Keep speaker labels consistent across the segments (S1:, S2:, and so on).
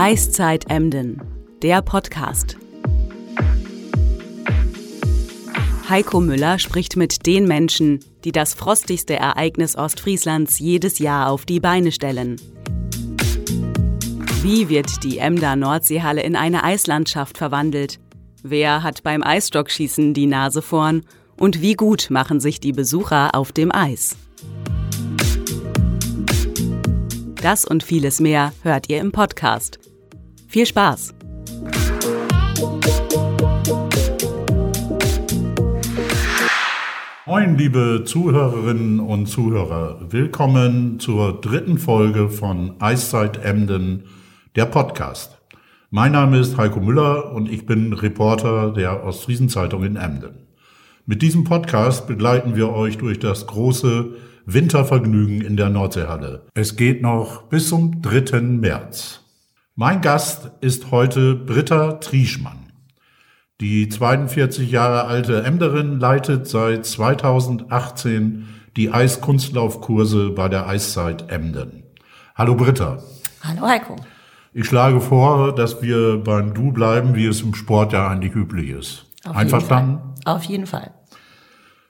S1: Eiszeit Emden, der Podcast. Heiko Müller spricht mit den Menschen, die das frostigste Ereignis Ostfrieslands jedes Jahr auf die Beine stellen. Wie wird die Emder Nordseehalle in eine Eislandschaft verwandelt? Wer hat beim Eisstockschießen die Nase vorn? Und wie gut machen sich die Besucher auf dem Eis? Das und vieles mehr hört ihr im Podcast. Viel Spaß!
S2: Moin, liebe Zuhörerinnen und Zuhörer. Willkommen zur dritten Folge von Eiszeit Emden, der Podcast. Mein Name ist Heiko Müller und ich bin Reporter der Ostfriesenzeitung in Emden. Mit diesem Podcast begleiten wir euch durch das große Wintervergnügen in der Nordseehalle. Es geht noch bis zum 3. März. Mein Gast ist heute Britta Trieschmann. Die 42 Jahre alte Emderin leitet seit 2018 die Eiskunstlaufkurse bei der Eiszeit Emden. Hallo Britta.
S3: Hallo Heiko.
S2: Ich schlage vor, dass wir beim Du bleiben, wie es im Sport ja eigentlich üblich ist.
S3: Auf
S2: Einverstanden?
S3: Jeden Fall. Auf jeden Fall.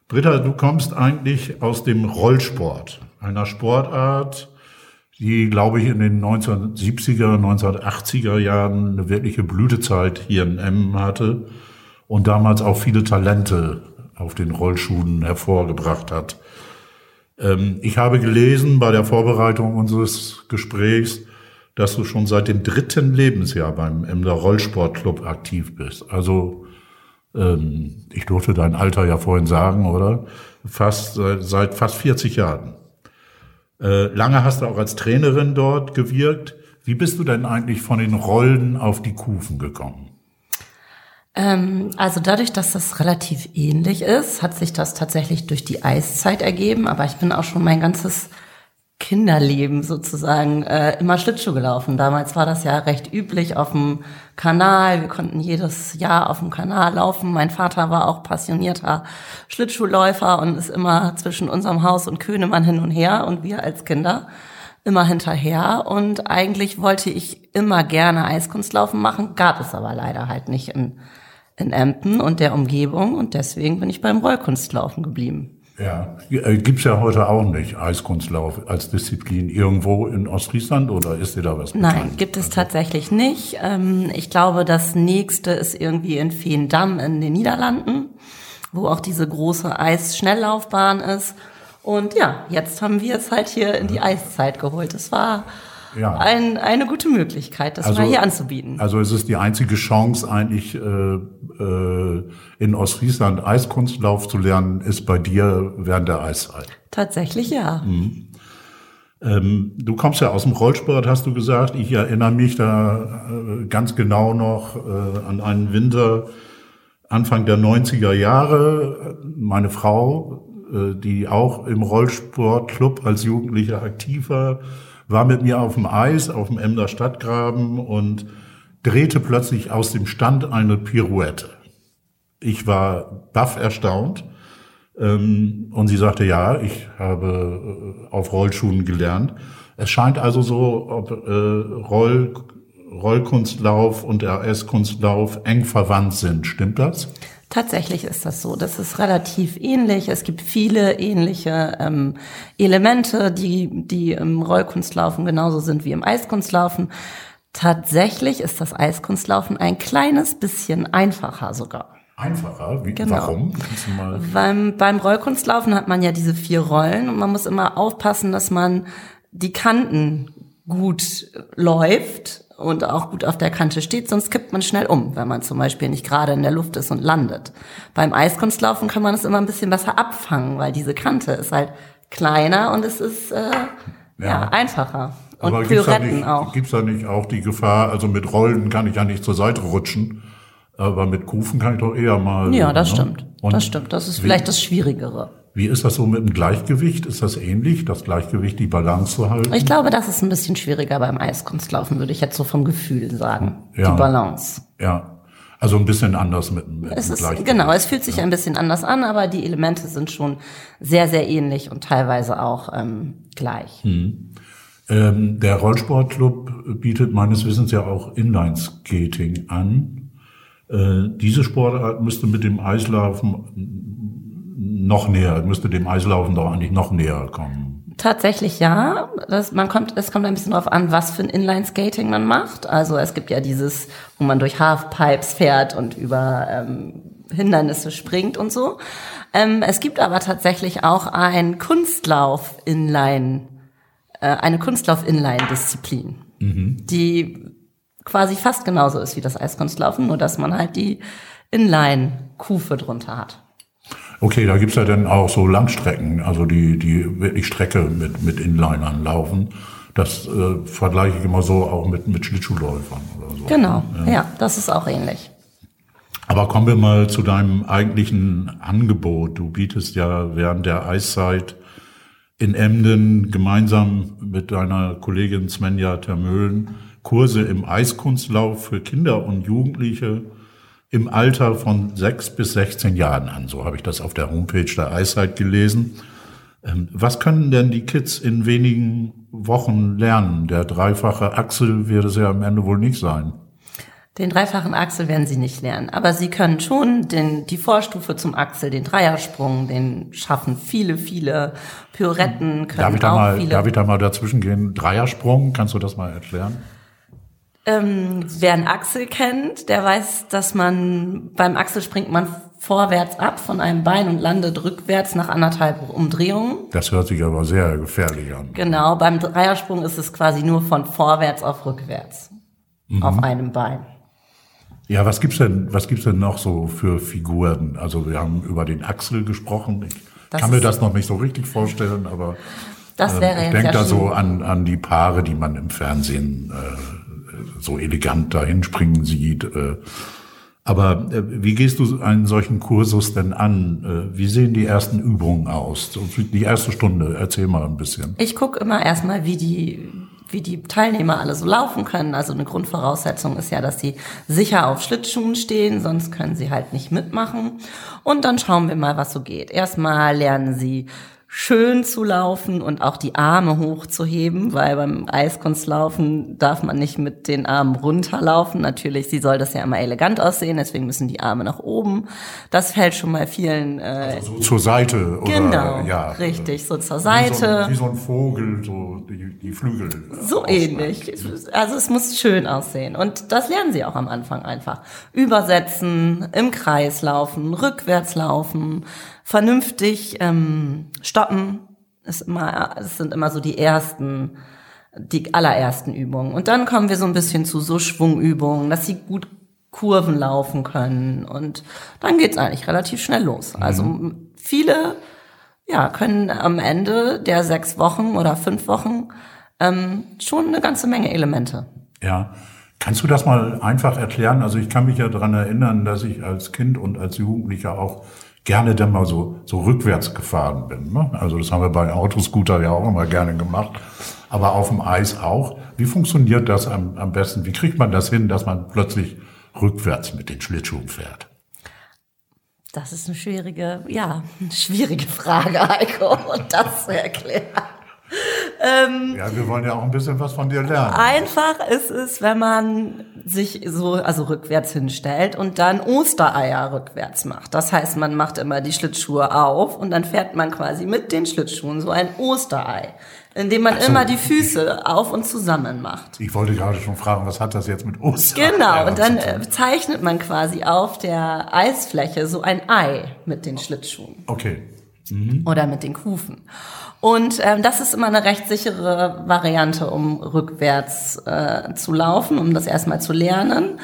S2: Britta, du kommst eigentlich aus dem Rollsport, einer Sportart, die, glaube ich, in den 1970er, 1980er Jahren eine wirkliche Blütezeit hier in Emmen hatte und damals auch viele Talente auf den Rollschuhen hervorgebracht hat. Ähm, ich habe gelesen bei der Vorbereitung unseres Gesprächs, dass du schon seit dem dritten Lebensjahr beim Emder Rollsportclub aktiv bist. Also ähm, ich durfte dein Alter ja vorhin sagen, oder? Fast seit, seit fast 40 Jahren. Äh, lange hast du auch als Trainerin dort gewirkt. Wie bist du denn eigentlich von den Rollen auf die Kufen gekommen?
S3: Ähm, also dadurch, dass das relativ ähnlich ist, hat sich das tatsächlich durch die Eiszeit ergeben. Aber ich bin auch schon mein ganzes Kinderleben sozusagen äh, immer Schlittschuh gelaufen. Damals war das ja recht üblich auf dem Kanal. Wir konnten jedes Jahr auf dem Kanal laufen. Mein Vater war auch passionierter Schlittschuhläufer und ist immer zwischen unserem Haus und Könemann hin und her und wir als Kinder immer hinterher. Und eigentlich wollte ich immer gerne Eiskunstlaufen machen, gab es aber leider halt nicht in, in Emden und der Umgebung und deswegen bin ich beim Rollkunstlaufen geblieben.
S2: Ja, gibt's ja heute auch nicht Eiskunstlauf als Disziplin irgendwo in Ostfriesland oder ist dir da was bekannt?
S3: Nein, gibt es tatsächlich nicht. Ähm, ich glaube, das nächste ist irgendwie in Veendam in den Niederlanden, wo auch diese große Eisschnelllaufbahn ist. Und ja, jetzt haben wir es halt hier in die Eiszeit geholt. Es war ja. ein, eine gute Möglichkeit, das also, mal hier anzubieten.
S2: Also es ist die einzige Chance eigentlich äh, äh, in Ostfriesland Eiskunstlauf zu lernen, ist bei dir während der Eiszeit.
S3: Tatsächlich ja. Mhm.
S2: Ähm, du kommst ja aus dem Rollsport, hast du gesagt. Ich erinnere mich da äh, ganz genau noch äh, an einen Winter Anfang der 90er Jahre. Meine Frau, äh, die auch im Rollsportclub als Jugendliche aktiv war, war mit mir auf dem Eis, auf dem Emder Stadtgraben und drehte plötzlich aus dem Stand eine Pirouette. Ich war baff erstaunt. Ähm, und sie sagte, ja, ich habe äh, auf Rollschuhen gelernt. Es scheint also so, ob äh, Roll, Rollkunstlauf und RS-Kunstlauf eng verwandt sind. Stimmt das?
S3: Tatsächlich ist das so. Das ist relativ ähnlich. Es gibt viele ähnliche ähm, Elemente, die, die im Rollkunstlaufen genauso sind wie im Eiskunstlaufen. Tatsächlich ist das Eiskunstlaufen ein kleines bisschen einfacher sogar.
S2: Einfacher? Wie, genau. Warum?
S3: Beim, beim Rollkunstlaufen hat man ja diese vier Rollen und man muss immer aufpassen, dass man die Kanten gut läuft und auch gut auf der Kante steht, sonst kippt man schnell um, wenn man zum Beispiel nicht gerade in der Luft ist und landet. Beim Eiskunstlaufen kann man es immer ein bisschen besser abfangen, weil diese Kante ist halt kleiner und es ist äh, ja. ja einfacher. Und
S2: Aber Pirouetten nicht, auch. Gibt's da nicht auch die Gefahr, also mit Rollen kann ich ja nicht zur Seite rutschen, aber mit Kufen kann ich doch eher mal.
S3: Ja, das ne? stimmt. Und das stimmt. Das ist vielleicht das Schwierigere.
S2: Wie ist das so mit dem Gleichgewicht? Ist das ähnlich, das Gleichgewicht, die Balance zu halten?
S3: Ich glaube, das ist ein bisschen schwieriger beim Eiskunstlaufen, würde ich jetzt so vom Gefühl sagen. Ja. Die Balance.
S2: Ja. Also ein bisschen anders mit, mit
S3: es ist, Genau, es fühlt sich ja. ein bisschen anders an, aber die Elemente sind schon sehr, sehr ähnlich und teilweise auch ähm, gleich. Hm.
S2: Ähm, der Rollsportclub bietet meines Wissens ja auch Inline-Skating an. Äh, diese Sportart müsste mit dem Eislaufen noch näher, müsste dem Eislaufen doch eigentlich noch näher kommen.
S3: Tatsächlich ja. Das, man kommt, es kommt ein bisschen darauf an, was für ein Inline-Skating man macht. Also es gibt ja dieses, wo man durch Halfpipes fährt und über ähm, Hindernisse springt und so. Ähm, es gibt aber tatsächlich auch ein Kunstlauf-Inline, äh, eine Kunstlauf-Inline-Disziplin, mhm. die quasi fast genauso ist wie das Eiskunstlaufen, nur dass man halt die Inline-Kufe drunter hat.
S2: Okay, da gibt's ja dann auch so Langstrecken, also die, die wirklich Strecke mit, mit Inlinern laufen. Das äh, vergleiche ich immer so auch mit, mit Schlittschuhläufern oder so.
S3: Genau, ja. ja, das ist auch ähnlich.
S2: Aber kommen wir mal zu deinem eigentlichen Angebot. Du bietest ja während der Eiszeit in Emden gemeinsam mit deiner Kollegin Svenja Termöhlen Kurse im Eiskunstlauf für Kinder und Jugendliche im Alter von sechs bis 16 Jahren an. So habe ich das auf der Homepage der Eiszeit gelesen. Ähm, was können denn die Kids in wenigen Wochen lernen? Der dreifache Axel wird es ja am Ende wohl nicht sein.
S3: Den dreifachen Axel werden sie nicht lernen, aber sie können schon den, die Vorstufe zum Axel, den Dreiersprung, den schaffen viele, viele Pirouetten können
S2: darf ich
S3: da
S2: auch mal,
S3: viele.
S2: Darf ich da mal dazwischen gehen? Dreiersprung, kannst du das mal erklären?
S3: Ähm, wer einen Axel kennt, der weiß, dass man beim Axel springt man vorwärts ab von einem Bein und landet rückwärts nach anderthalb Umdrehungen.
S2: Das hört sich aber sehr gefährlich an.
S3: Genau, beim Dreiersprung ist es quasi nur von vorwärts auf rückwärts mhm. auf einem Bein.
S2: Ja, was gibt's denn, was gibt's denn noch so für Figuren? Also wir haben über den Axel gesprochen. Ich das kann mir das noch nicht so richtig vorstellen, aber
S3: das wäre
S2: äh, ich denke da so an, an die Paare, die man im Fernsehen äh, so elegant dahin springen sieht. Äh, aber äh, wie gehst du einen solchen Kursus denn an? Äh, wie sehen die ersten Übungen aus? Die erste Stunde, erzähl mal ein bisschen.
S3: Ich gucke immer erstmal, wie die, wie die Teilnehmer alle so laufen können. Also eine Grundvoraussetzung ist ja, dass sie sicher auf Schlittschuhen stehen, sonst können sie halt nicht mitmachen. Und dann schauen wir mal, was so geht. Erstmal lernen sie schön zu laufen und auch die Arme hochzuheben, weil beim Eiskunstlaufen darf man nicht mit den Armen runterlaufen. Natürlich, sie soll das ja immer elegant aussehen, deswegen müssen die Arme nach oben. Das fällt schon mal vielen. Äh,
S2: also so zur Seite oder
S3: genau,
S2: ja,
S3: richtig, so zur Seite.
S2: Wie so, wie so ein Vogel, so die, die Flügel.
S3: So ähnlich. Also es muss schön aussehen und das lernen sie auch am Anfang einfach. Übersetzen, im Kreis laufen, rückwärts laufen vernünftig ähm, stoppen ist immer, es sind immer so die ersten, die allerersten Übungen. Und dann kommen wir so ein bisschen zu so Schwungübungen, dass sie gut Kurven laufen können. Und dann geht's eigentlich relativ schnell los. Mhm. Also viele ja, können am Ende der sechs Wochen oder fünf Wochen ähm, schon eine ganze Menge Elemente.
S2: Ja. Kannst du das mal einfach erklären? Also ich kann mich ja dran erinnern, dass ich als Kind und als Jugendlicher auch gerne dann mal so, so rückwärts gefahren bin. Ne? Also das haben wir bei Autoscooter ja auch immer gerne gemacht, aber auf dem Eis auch. Wie funktioniert das am, am besten? Wie kriegt man das hin, dass man plötzlich rückwärts mit den Schlittschuhen fährt?
S3: Das ist eine schwierige, ja, eine schwierige Frage, Heiko, und das zu erklären.
S2: Ähm, ja, wir wollen ja auch ein bisschen was von dir lernen.
S3: Einfach ist es, wenn man sich so, also rückwärts hinstellt und dann Ostereier rückwärts macht. Das heißt, man macht immer die Schlittschuhe auf und dann fährt man quasi mit den Schlittschuhen so ein Osterei, indem man so, immer die Füße auf und zusammen macht.
S2: Ich wollte gerade schon fragen, was hat das jetzt mit Ostereier
S3: Genau, und dann äh, zeichnet man quasi auf der Eisfläche so ein Ei mit den Schlittschuhen.
S2: Okay.
S3: Mhm. Oder mit den Kufen. Und ähm, das ist immer eine recht sichere Variante, um rückwärts äh, zu laufen, um das erstmal zu lernen.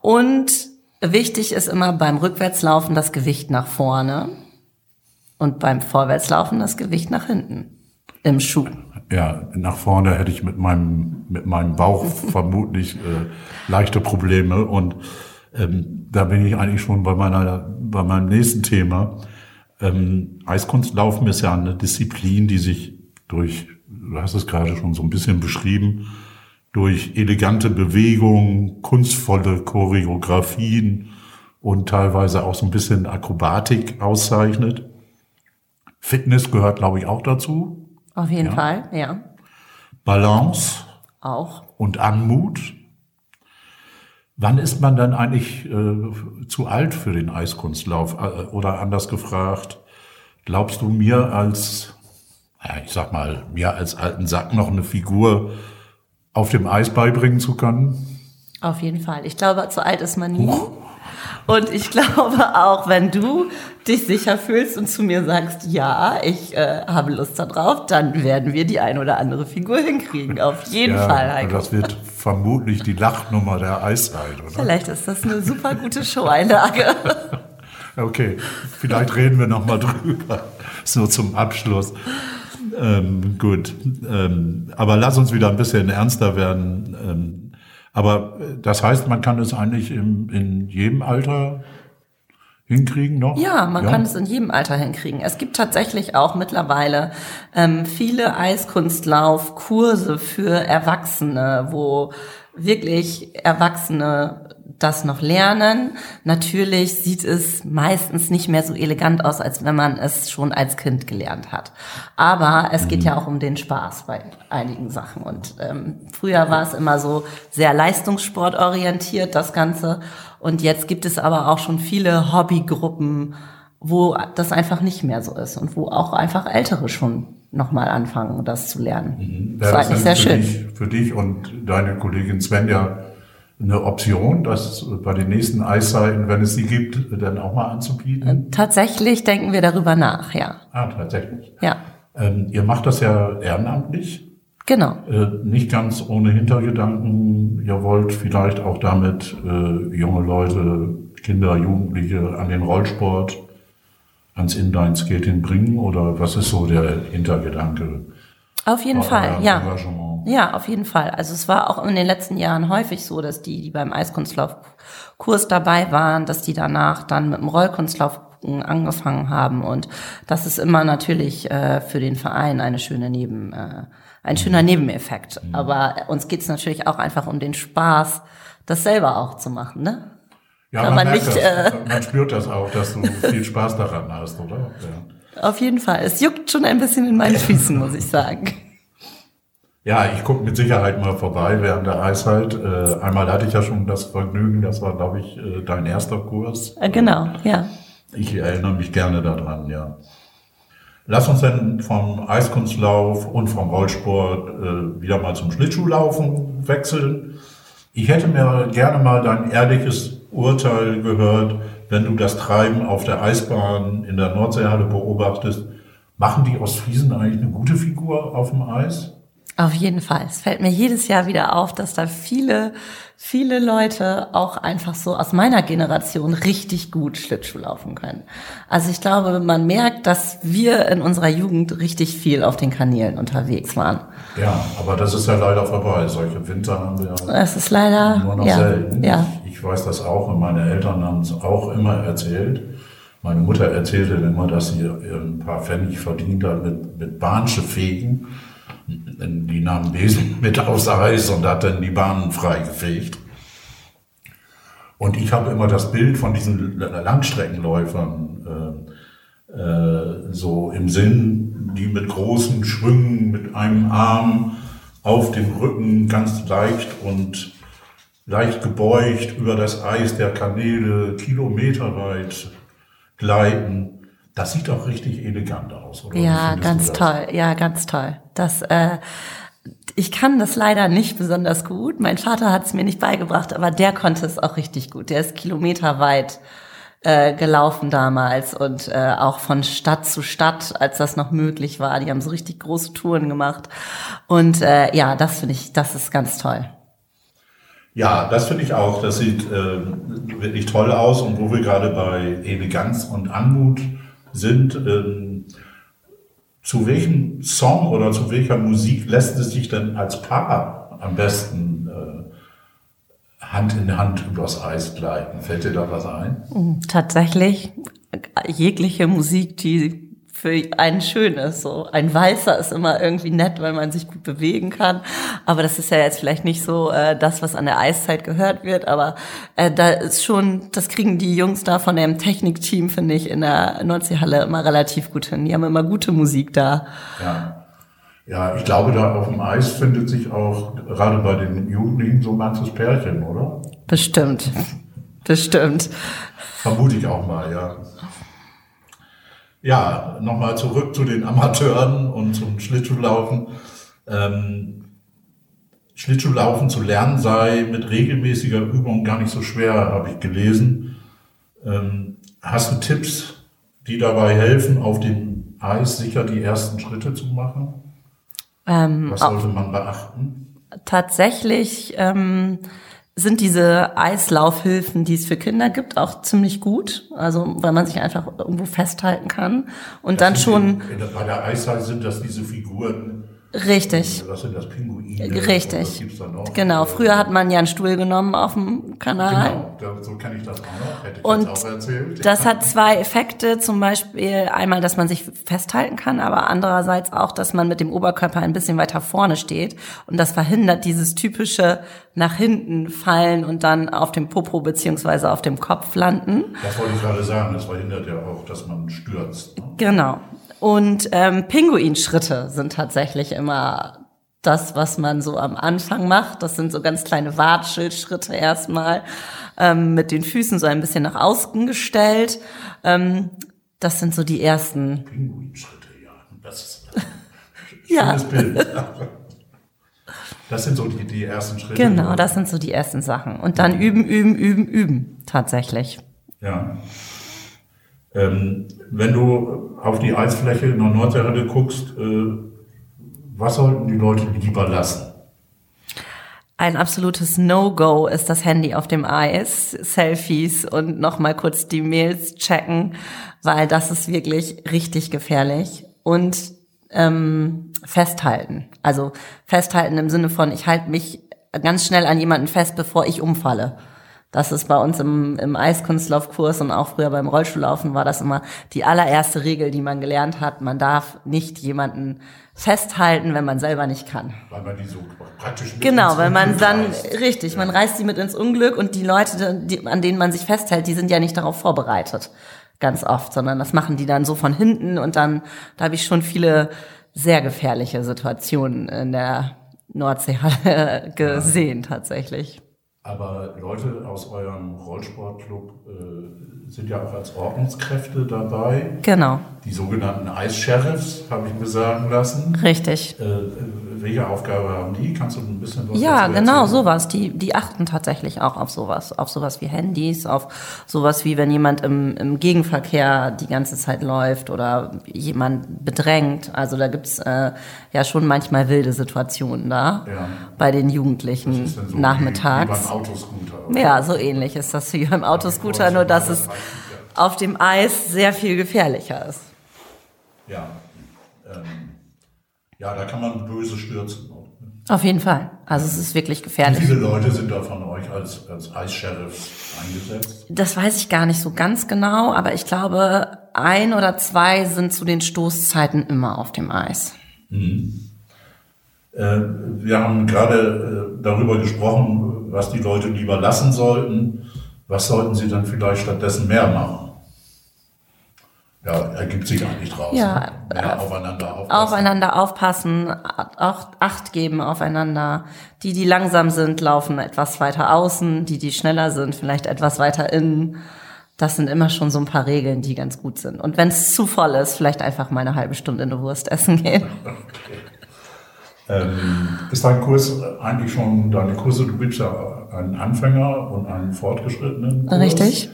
S3: Und wichtig ist immer beim Rückwärtslaufen das Gewicht nach vorne und beim Vorwärtslaufen das Gewicht nach hinten im Schuh.
S2: Ja, nach vorne hätte ich mit meinem mit meinem Bauch vermutlich äh, leichte Probleme und ähm, da bin ich eigentlich schon bei meiner bei meinem nächsten Thema. Ähm, Eiskunstlaufen ist ja eine Disziplin, die sich durch, du hast es gerade schon so ein bisschen beschrieben, durch elegante Bewegungen, kunstvolle Choreografien und teilweise auch so ein bisschen Akrobatik auszeichnet. Fitness gehört, glaube ich, auch dazu.
S3: Auf jeden ja. Fall, ja.
S2: Balance
S3: Auch.
S2: und Anmut. Wann ist man dann eigentlich äh, zu alt für den Eiskunstlauf? Äh, Oder anders gefragt, glaubst du mir als, ja, ich sag mal, mir als alten Sack noch eine Figur auf dem Eis beibringen zu können?
S3: Auf jeden Fall. Ich glaube, zu alt ist man nie. Und ich glaube auch, wenn du dich sicher fühlst und zu mir sagst, ja, ich äh, habe Lust darauf, dann werden wir die ein oder andere Figur hinkriegen. Auf jeden Fall,
S2: und
S3: Heiko.
S2: das wird vermutlich die Lachnummer der Eiszeit, oder?
S3: Vielleicht ist das eine super gute Show-Einlage.
S2: Okay, vielleicht reden wir noch mal drüber, so zum Abschluss. Ähm, gut, ähm, aber lass uns wieder ein bisschen ernster werden. Ähm, aber äh, das heißt, man kann es eigentlich im, in jedem Alter hinkriegen noch?
S3: Ja, man kann es in jedem Alter hinkriegen. Es gibt tatsächlich auch mittlerweile ähm, viele Eiskunstlaufkurse für Erwachsene, wo wirklich Erwachsene das noch lernen. Natürlich sieht es meistens nicht mehr so elegant aus, als wenn man es schon als Kind gelernt hat. Aber es geht ja auch um den Spaß bei einigen Sachen. Und ähm, früher war es immer so sehr leistungssportorientiert, das Ganze. Und jetzt gibt es aber auch schon viele Hobbygruppen, wo das einfach nicht mehr so ist und wo auch einfach Ältere schon nochmal anfangen, das zu lernen. Das
S2: Wäre
S3: war
S2: das
S3: eigentlich sehr
S2: für
S3: schön.
S2: Dich, für dich und deine Kollegin Svenja eine Option, das bei den nächsten Eiszeiten, wenn es sie gibt, dann auch mal anzubieten?
S3: Tatsächlich denken wir darüber nach, ja.
S2: Ah, tatsächlich.
S3: Ja,
S2: Ähm, ihr macht das ja ehrenamtlich.
S3: genau.
S2: Äh, nicht ganz ohne Hintergedanken. Ihr wollt vielleicht auch damit äh, junge Leute, Kinder, Jugendliche an den Rollsport, ans Inline-Skating bringen? Oder was ist so der Hintergedanke?
S3: Auf jeden Fall, ja.
S2: Engagement?
S3: Ja, auf jeden Fall. Also es war auch in den letzten Jahren häufig so, dass die, die beim Eiskunstlaufkurs dabei waren, dass die danach dann mit dem Rollkunstlauf angefangen haben und das ist immer natürlich äh, für den Verein eine schöne Neben, äh, ein schöner Nebeneffekt. Aber uns geht's natürlich auch einfach um den Spaß, das selber auch zu machen, ne?
S2: Ja,
S3: Kann
S2: man,
S3: man nicht, äh,
S2: man spürt das auch, dass du viel Spaß daran hast, oder? Ja.
S3: Auf jeden Fall. Es juckt schon ein bisschen in meinen Füßen, muss ich sagen.
S2: Ja, ich gucke mit Sicherheit mal vorbei während der Eiszeit. Äh, einmal hatte ich ja schon das Vergnügen, das war, glaube ich, äh, dein erster Kurs.
S3: Äh, genau, ja.
S2: Ich erinnere mich gerne daran, ja. Lass uns dann vom Eiskunstlauf und vom Rollsport äh, wieder mal zum Schlittschuhlaufen wechseln. Ich hätte mir gerne mal dein ehrliches Urteil gehört, wenn du das Treiben auf der Eisbahn in der Nordseehalle beobachtest. Machen die Ostfriesen eigentlich eine gute Figur auf dem Eis?
S3: Auf jeden Fall. Es fällt mir jedes Jahr wieder auf, dass da viele, viele Leute auch einfach so aus meiner Generation richtig gut Schlittschuh laufen können. Also ich glaube, man merkt, dass wir in unserer Jugend richtig viel auf den Kanälen unterwegs waren.
S2: Ja, aber das ist ja leider vorbei. Solche Winter haben wir ja
S3: Es ist leider,
S2: nur noch
S3: ja,
S2: selten.
S3: ja.
S2: Ich, ich weiß das auch und meine Eltern haben es auch immer erzählt. Meine Mutter erzählte immer, dass sie ein paar Pfennig verdient hat mit, mit Bahnschiffegen. Die nahmen Besen mit aufs Eis und hat dann die Bahnen freigefegt. Und ich habe immer das Bild von diesen Langstreckenläufern äh, äh, so im Sinn, die mit großen Schwüngen, mit einem Arm auf dem Rücken ganz leicht und leicht gebeugt über das Eis der Kanäle kilometerweit gleiten. Das sieht doch richtig elegant aus, oder?
S3: Ja, ganz toll. Ja, ganz toll. Das, äh, ich kann das leider nicht besonders gut. Mein Vater hat es mir nicht beigebracht, aber der konnte es auch richtig gut. Der ist kilometerweit äh, gelaufen damals und äh, auch von Stadt zu Stadt, als das noch möglich war. Die haben so richtig große Touren gemacht. Und äh, ja, das finde ich, das ist ganz toll.
S2: Ja, das finde ich auch. Das sieht äh, wirklich toll aus. Und wo wir gerade bei Eleganz und Anmut sind, ähm, zu welchem Song oder zu welcher Musik lässt es sich denn als Paar am besten äh, Hand in Hand übers Eis gleiten? Fällt dir da was ein?
S3: Tatsächlich jegliche Musik, die für einen schön ist. So ein Walzer ist immer irgendwie nett, weil man sich gut bewegen kann. Aber das ist ja jetzt vielleicht nicht so äh, das, was an der Eiszeit gehört wird. Aber äh, da ist schon, das kriegen die Jungs da von dem Technikteam, finde ich, in der Nordseehalle immer relativ gut hin. Die haben immer gute Musik da.
S2: Ja. Ja, ich glaube, da auf dem Eis findet sich auch gerade bei den Jugendlichen so manches Pärchen, oder?
S3: Bestimmt. Bestimmt.
S2: Vermute ich auch mal, ja. Ja, nochmal zurück zu den Amateuren und zum Schlittschuhlaufen. Ähm, Schlittschuhlaufen zu lernen sei mit regelmäßiger Übung gar nicht so schwer, habe ich gelesen. Ähm, hast du Tipps, die dabei helfen, auf dem Eis sicher die ersten Schritte zu machen? Ähm, Was sollte man beachten?
S3: Tatsächlich ähm, sind diese Eislaufhilfen, die es für Kinder gibt, auch ziemlich gut. Also weil man sich einfach irgendwo festhalten kann und das dann schon.
S2: Die, bei der Eishalle sind das diese Figuren,
S3: Richtig.
S2: Was sind das, Pinguine?
S3: Richtig. Genau, früher hat man ja einen Stuhl genommen auf dem Kanal.
S2: Genau, so kenne ich das auch noch, hätte ich
S3: Und
S2: auch erzählt.
S3: das hat zwei Effekte, zum Beispiel einmal, dass man sich festhalten kann, aber andererseits auch, dass man mit dem Oberkörper ein bisschen weiter vorne steht und das verhindert dieses typische nach hinten fallen und dann auf dem Popo beziehungsweise auf dem Kopf landen.
S2: Das wollte ich gerade sagen, das verhindert ja auch, dass man stürzt.
S3: Ne? Genau. Und ähm, Pinguinschritte sind tatsächlich immer das, was man so am Anfang macht. Das sind so ganz kleine Watschelschritte erstmal ähm, mit den Füßen so ein bisschen nach außen gestellt. Ähm, das sind so die ersten.
S2: Pinguinschritte, ja. Das ist ja. Bild. Das sind so die, die ersten Schritte.
S3: Genau, das sind so die ersten Sachen. Und dann üben, üben, üben, üben, tatsächlich.
S2: Ja. Ähm, wenn du auf die Eisfläche in der Nordseerhalle guckst, äh, was sollten die Leute lieber lassen?
S3: Ein absolutes No-Go ist das Handy auf dem Eis, Selfies und nochmal kurz die Mails checken, weil das ist wirklich richtig gefährlich. Und ähm, festhalten. Also festhalten im Sinne von, ich halte mich ganz schnell an jemanden fest, bevor ich umfalle. Das ist bei uns im, im Eiskunstlaufkurs und auch früher beim Rollstuhllaufen war das immer die allererste Regel, die man gelernt hat. Man darf nicht jemanden festhalten, wenn man selber nicht kann.
S2: Weil man die so praktisch mit
S3: Genau, weil man dann, reißt. richtig, ja. man reißt die mit ins Unglück und die Leute, die, an denen man sich festhält, die sind ja nicht darauf vorbereitet. Ganz oft, sondern das machen die dann so von hinten und dann, da habe ich schon viele sehr gefährliche Situationen in der Nordseehalle gesehen, ja. tatsächlich.
S2: Aber Leute aus eurem Rollsportclub äh, sind ja auch als Ordnungskräfte dabei.
S3: Genau.
S2: Die sogenannten Eissheriffs, habe ich mir sagen lassen.
S3: Richtig.
S2: Äh, welche Aufgabe haben die? Kannst du ein bisschen was
S3: Ja, genau, erzählen? sowas. Die, die achten tatsächlich auch auf sowas. Auf sowas wie Handys, auf sowas wie, wenn jemand im, im Gegenverkehr die ganze Zeit läuft oder jemand bedrängt. Also da gibt's äh, ja schon manchmal wilde Situationen da ja. bei den Jugendlichen so nachmittags. Wie, wie Autoscooter. Ja, so ähnlich ist das wie beim Autoscooter, nur dass es auf dem Eis sehr viel gefährlicher ist.
S2: Ja. Ähm ja, da kann man böse stürzen.
S3: Auf jeden Fall. Also es ist wirklich gefährlich.
S2: Wie viele Leute sind da von euch als, als Eissheriffs eingesetzt?
S3: Das weiß ich gar nicht so ganz genau, aber ich glaube, ein oder zwei sind zu den Stoßzeiten immer auf dem Eis. Mhm.
S2: Äh, wir haben gerade äh, darüber gesprochen, was die Leute lieber lassen sollten. Was sollten sie dann vielleicht stattdessen mehr machen? Ja, ergibt sich eigentlich draus.
S3: Ja, ne? aufeinander aufpassen. Aufeinander aufpassen, auch Acht geben aufeinander. Die, die langsam sind, laufen etwas weiter außen. Die, die schneller sind, vielleicht etwas weiter innen. Das sind immer schon so ein paar Regeln, die ganz gut sind. Und wenn es zu voll ist, vielleicht einfach mal eine halbe Stunde in eine Wurst essen gehen. Okay.
S2: Ähm, ist dein Kurs eigentlich schon, deine Kurse, du gibst ja einen Anfänger und einen fortgeschrittenen Kurs.
S3: Richtig.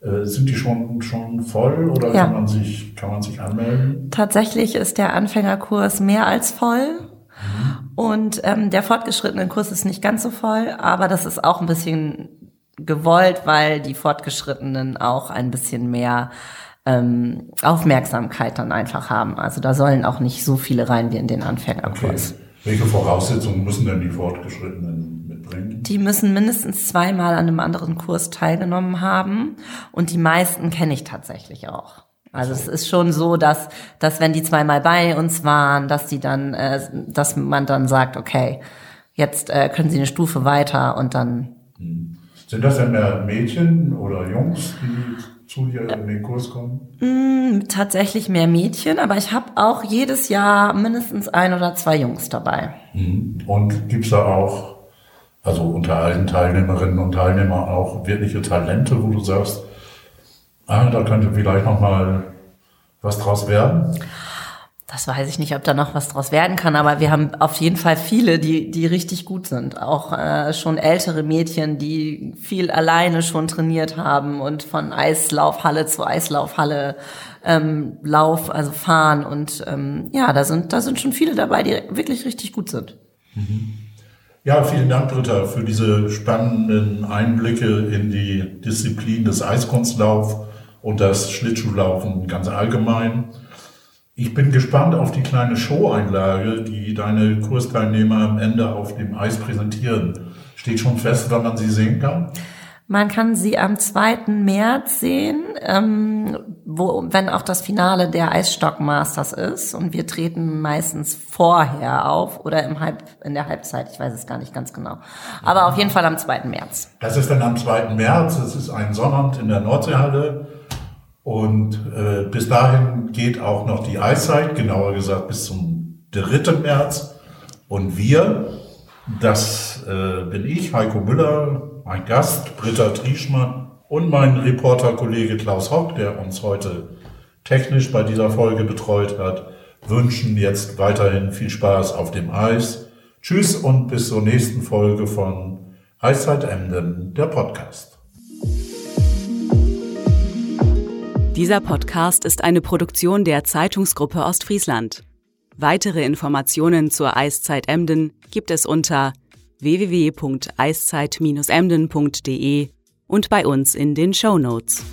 S2: Äh, sind die schon, schon voll oder ja. kann, man sich, kann man sich anmelden?
S3: Tatsächlich ist der Anfängerkurs mehr als voll. Mhm. Und ähm, der fortgeschrittene Kurs ist nicht ganz so voll, aber das ist auch ein bisschen gewollt, weil die Fortgeschrittenen auch ein bisschen mehr ähm, Aufmerksamkeit dann einfach haben. Also da sollen auch nicht so viele rein wie in den Anfängerkurs.
S2: Okay. Welche Voraussetzungen müssen denn die Fortgeschrittenen mitbringen?
S3: Die müssen mindestens zweimal an einem anderen Kurs teilgenommen haben und die meisten kenne ich tatsächlich auch. Also es ist schon so, dass, dass wenn die zweimal bei uns waren, dass die dann, äh, dass man dann sagt, okay, jetzt äh, können sie eine Stufe weiter und dann.
S2: Hm. Sind das denn mehr Mädchen oder Jungs, die zu dir in den Kurs kommen?
S3: Mm, tatsächlich mehr Mädchen, aber ich habe auch jedes Jahr mindestens ein oder zwei Jungs dabei.
S2: Mhm. Und gibt's da auch, also unter allen Teilnehmerinnen und Teilnehmern auch wirkliche Talente, wo du sagst, ah, da könnte vielleicht noch mal was draus werden?
S3: Das weiß ich nicht, ob da noch was draus werden kann, aber wir haben auf jeden Fall viele, die, die richtig gut sind. Auch äh, schon ältere Mädchen, die viel alleine schon trainiert haben und von Eislaufhalle zu Eislaufhalle ähm, Lauf, also fahren. Und ähm, ja, da sind, da sind schon viele dabei, die wirklich richtig gut sind.
S2: Mhm. Ja, vielen Dank, Britta, für diese spannenden Einblicke in die Disziplin des Eiskunstlauf und das Schlittschuhlaufen ganz allgemein. Ich bin gespannt auf die kleine Show-Einlage, die deine Kursteilnehmer am Ende auf dem Eis präsentieren. Steht schon fest, wann man sie sehen kann?
S3: Man kann sie am 2. März sehen, ähm, wo, wenn auch das Finale der Eisstock Masters ist. Und wir treten meistens vorher auf oder im Halb, in der Halbzeit. Ich weiß es gar nicht ganz genau. Aber auf jeden Fall am 2. März.
S2: Das ist dann am 2. März. Es ist ein Sonnabend in der Nordseehalle. Und äh, bis dahin geht auch noch die Eiszeit, genauer gesagt bis zum 3. März. Und wir, das äh, bin ich, Heiko Müller, mein Gast, Britta Trieschmann und mein Reporterkollege Klaus Hock, der uns heute technisch bei dieser Folge betreut hat, wünschen jetzt weiterhin viel Spaß auf dem Eis. Tschüss und bis zur nächsten Folge von Eiszeit Emden, der Podcast.
S1: Dieser Podcast ist eine Produktion der Zeitungsgruppe Ostfriesland. Weitere Informationen zur Eiszeit Emden gibt es unter www.eiszeit-emden.de und bei uns in den Show Notes.